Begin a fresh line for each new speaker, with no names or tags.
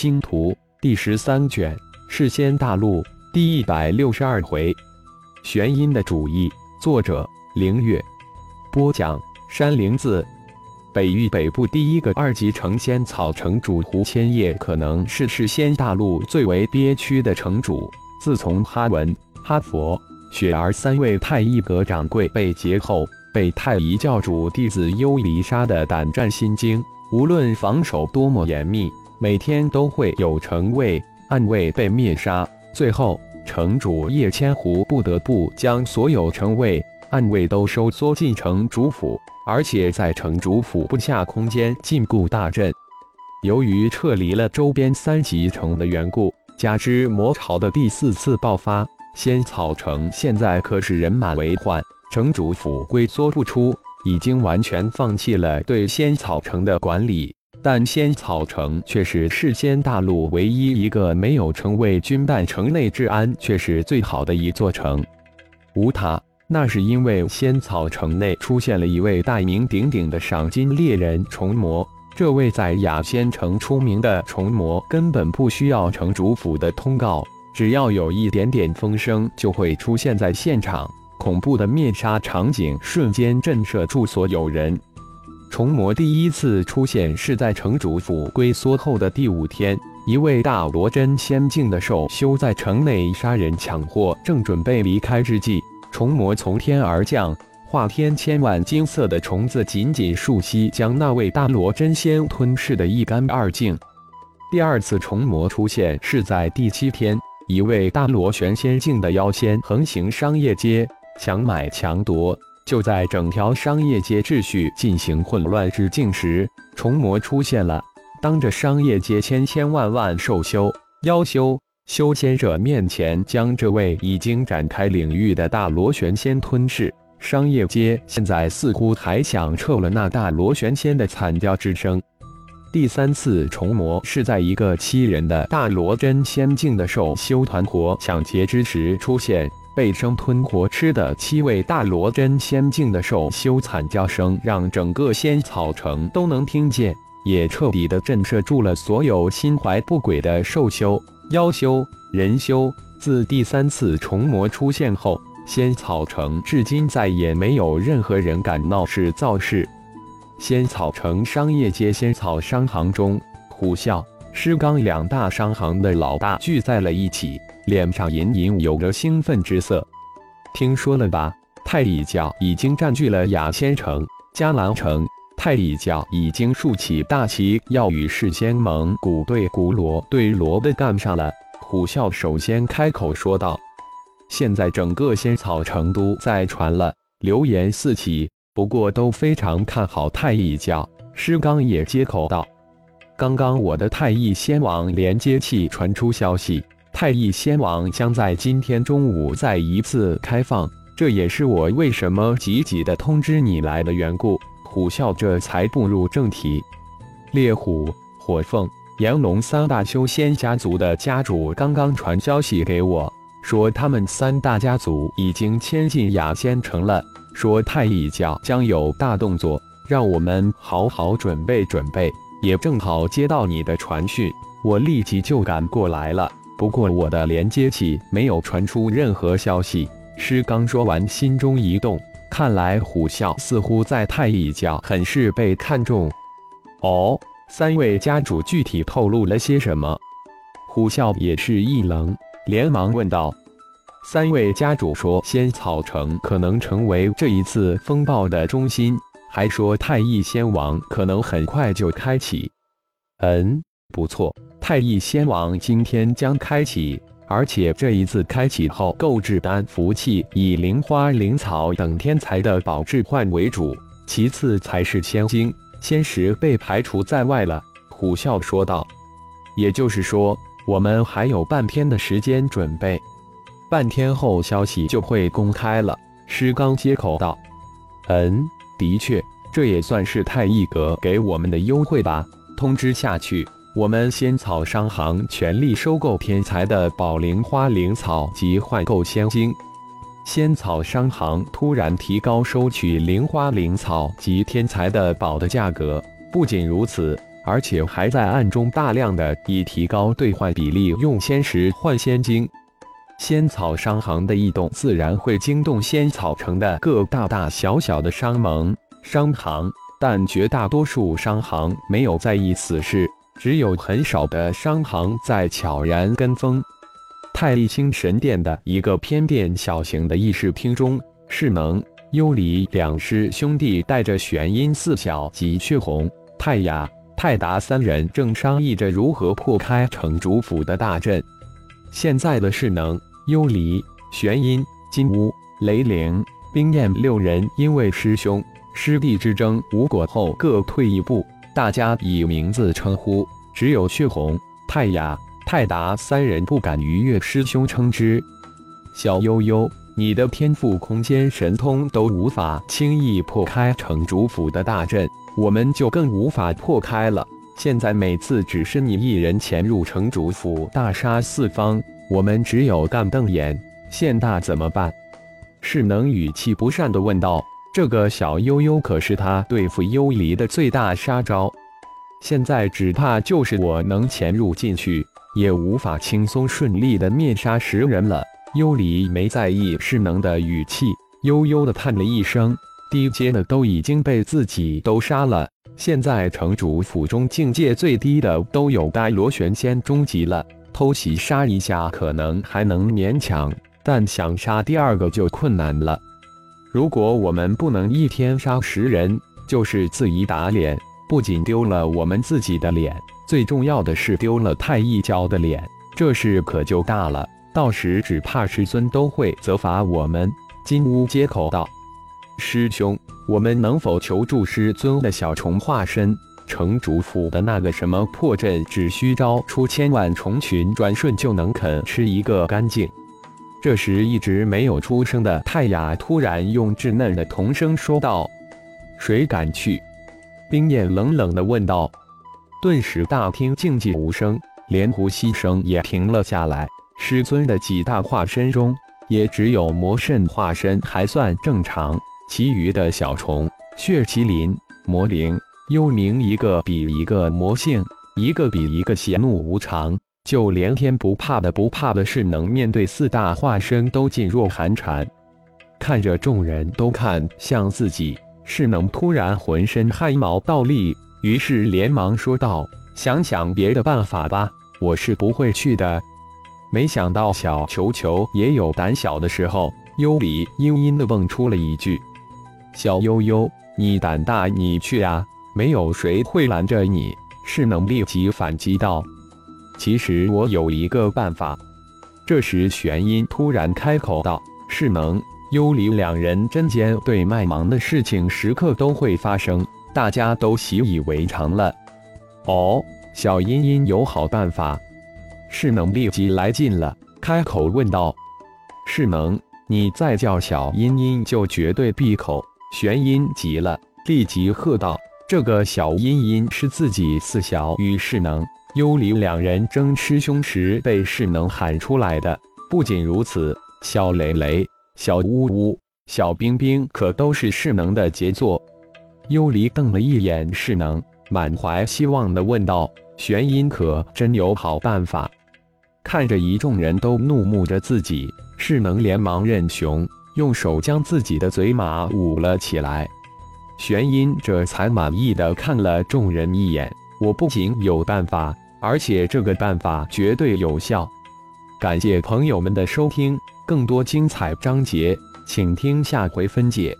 星图》第十三卷《世仙大陆》第一百六十二回，玄阴的主意，作者：凌月，播讲：山灵子。北域北部第一个二级成仙草城主胡千叶，可能是世仙大陆最为憋屈的城主。自从哈文、哈佛、雪儿三位太一阁掌柜被劫后，被太一教主弟子幽离杀得胆战心惊。无论防守多么严密，每天都会有城卫、暗卫被灭杀。最后，城主叶千湖不得不将所有城卫、暗卫都收缩进城主府，而且在城主府不下空间禁锢大阵。由于撤离了周边三级城的缘故，加之魔潮的第四次爆发，仙草城现在可是人满为患，城主府龟缩不出。已经完全放弃了对仙草城的管理，但仙草城却是世间大陆唯一一个没有成为军，办城内治安却是最好的一座城。无他，那是因为仙草城内出现了一位大名鼎鼎的赏金猎人虫魔。这位在雅仙城出名的虫魔，根本不需要城主府的通告，只要有一点点风声，就会出现在现场。恐怖的灭杀场景瞬间震慑住所有人。虫魔第一次出现是在城主府龟缩后的第五天，一位大罗真仙境的兽修在城内杀人抢货，正准备离开之际，虫魔从天而降，化天千万金色的虫子，紧紧束吸，将那位大罗真仙吞噬得一干二净。第二次虫魔出现是在第七天，一位大罗玄仙境的妖仙横行商业街。强买强夺，就在整条商业街秩序进行混乱之境时，虫魔出现了，当着商业街千千万万兽修、妖修、修仙者面前，将这位已经展开领域的大螺旋仙吞噬。商业街现在似乎还响彻了那大螺旋仙的惨叫之声。第三次虫魔是在一个七人的大罗真仙境的兽修团伙抢劫之时出现。被生吞活吃的七位大罗真仙境的兽修惨叫声，让整个仙草城都能听见，也彻底的震慑住了所有心怀不轨的兽修、妖修、人修。自第三次虫魔出现后，仙草城至今再也没有任何人敢闹事造事。仙草城商业街仙草商行中，虎啸、狮刚两大商行的老大聚在了一起。脸上隐隐有着兴奋之色。听说了吧？太乙教已经占据了雅仙城、迦兰城。太乙教已经竖起大旗，要与世仙盟古对古罗对罗的干上了。虎啸首先开口说道：“现在整个仙草城都在传了，流言四起，不过都非常看好太乙教。”师刚也接口道：“刚刚我的太乙仙王连接器传出消息。”太乙仙王将在今天中午再一次开放，这也是我为什么急急的通知你来的缘故。虎啸这才步入正题。烈虎、火凤、炎龙三大修仙家族的家主刚刚传消息给我，说他们三大家族已经迁进雅仙城了，说太乙教将有大动作，让我们好好准备准备。也正好接到你的传讯，我立即就赶过来了。不过我的连接器没有传出任何消息。师刚说完，心中一动，看来虎啸似乎在太乙教很是被看中。哦，三位家主具体透露了些什么？虎啸也是一愣，连忙问道：“三位家主说，仙草城可能成为这一次风暴的中心，还说太乙仙王可能很快就开启。”嗯，不错。太乙仙王今天将开启，而且这一次开启后，购置丹符器以灵花、灵草等天材的宝置换为主，其次才是仙晶、仙石被排除在外了。虎啸说道：“也就是说，我们还有半天的时间准备，半天后消息就会公开了。”师刚接口道：“嗯，的确，这也算是太一阁给我们的优惠吧。通知下去。”我们仙草商行全力收购天才的宝灵花灵草及换购仙晶。仙草商行突然提高收取灵花灵草及天才的宝的价格。不仅如此，而且还在暗中大量的以提高兑换比例用仙石换仙晶。仙草商行的异动，自然会惊动仙草城的各大大小小的商盟、商行，但绝大多数商行没有在意此事，只有很少的商行在悄然跟风。太一星神殿的一个偏殿小型的议事厅中，世能、幽离两师兄弟带着玄阴四小及血红、泰雅、泰达三人正商议着如何破开城主府的大阵。现在的势能。幽离、玄阴、金乌、雷灵、冰焰六人因为师兄师弟之争无果后各退一步，大家以名字称呼，只有血红、泰雅、泰达三人不敢逾越师兄称之。小悠悠，你的天赋空间神通都无法轻易破开城主府的大阵，我们就更无法破开了。现在每次只是你一人潜入城主府，大杀四方。我们只有干瞪眼，现大怎么办？世能语气不善地问道：“这个小悠悠可是他对付幽离的最大杀招，现在只怕就是我能潜入进去，也无法轻松顺利的灭杀十人了。”幽离没在意世能的语气，悠悠地叹了一声：“低阶的都已经被自己都杀了，现在城主府中境界最低的都有该螺旋仙中级了。”偷袭杀一下可能还能勉强，但想杀第二个就困难了。如果我们不能一天杀十人，就是自己打脸，不仅丢了我们自己的脸，最重要的是丢了太一教的脸，这事可就大了。到时只怕师尊都会责罚我们。金乌接口道：“师兄，我们能否求助师尊的小虫化身？”城主府的那个什么破阵，只需招出千万虫群，转瞬就能啃吃一个干净。这时，一直没有出声的泰雅突然用稚嫩的童声说道：“谁敢去？”冰焰冷冷地问道。顿时，大厅静寂无声，连呼吸声也停了下来。师尊的几大化身中，也只有魔圣化身还算正常，其余的小虫、血麒麟、魔灵。幽冥一个比一个魔性，一个比一个邪怒无常，就连天不怕的不怕的是能面对四大化身都噤若寒蝉。看着众人都看向自己，是能突然浑身汗毛倒立，于是连忙说道：“想想别的办法吧，我是不会去的。”没想到小球球也有胆小的时候，幽里阴阴的蹦出了一句：“小悠悠，你胆大，你去啊！”没有谁会拦着你，是能立即反击道：“其实我有一个办法。”这时，玄阴突然开口道：“是能。”幽离两人针尖对麦芒的事情时刻都会发生，大家都习以为常了。哦，小音音有好办法。是能立即来劲了，开口问道：“是能，你再叫小音音就绝对闭口。”玄阴急了，立即喝道。这个小音音是自己四小与世能、幽离两人争师兄时被世能喊出来的。不仅如此，小雷雷、小呜呜、小冰冰可都是世能的杰作。幽离瞪了一眼世能，满怀希望地问道：“玄阴可真有好办法？”看着一众人都怒目着自己，世能连忙认雄，用手将自己的嘴马捂了起来。玄阴这才满意的看了众人一眼，我不仅有办法，而且这个办法绝对有效。感谢朋友们的收听，更多精彩章节，请听下回分解。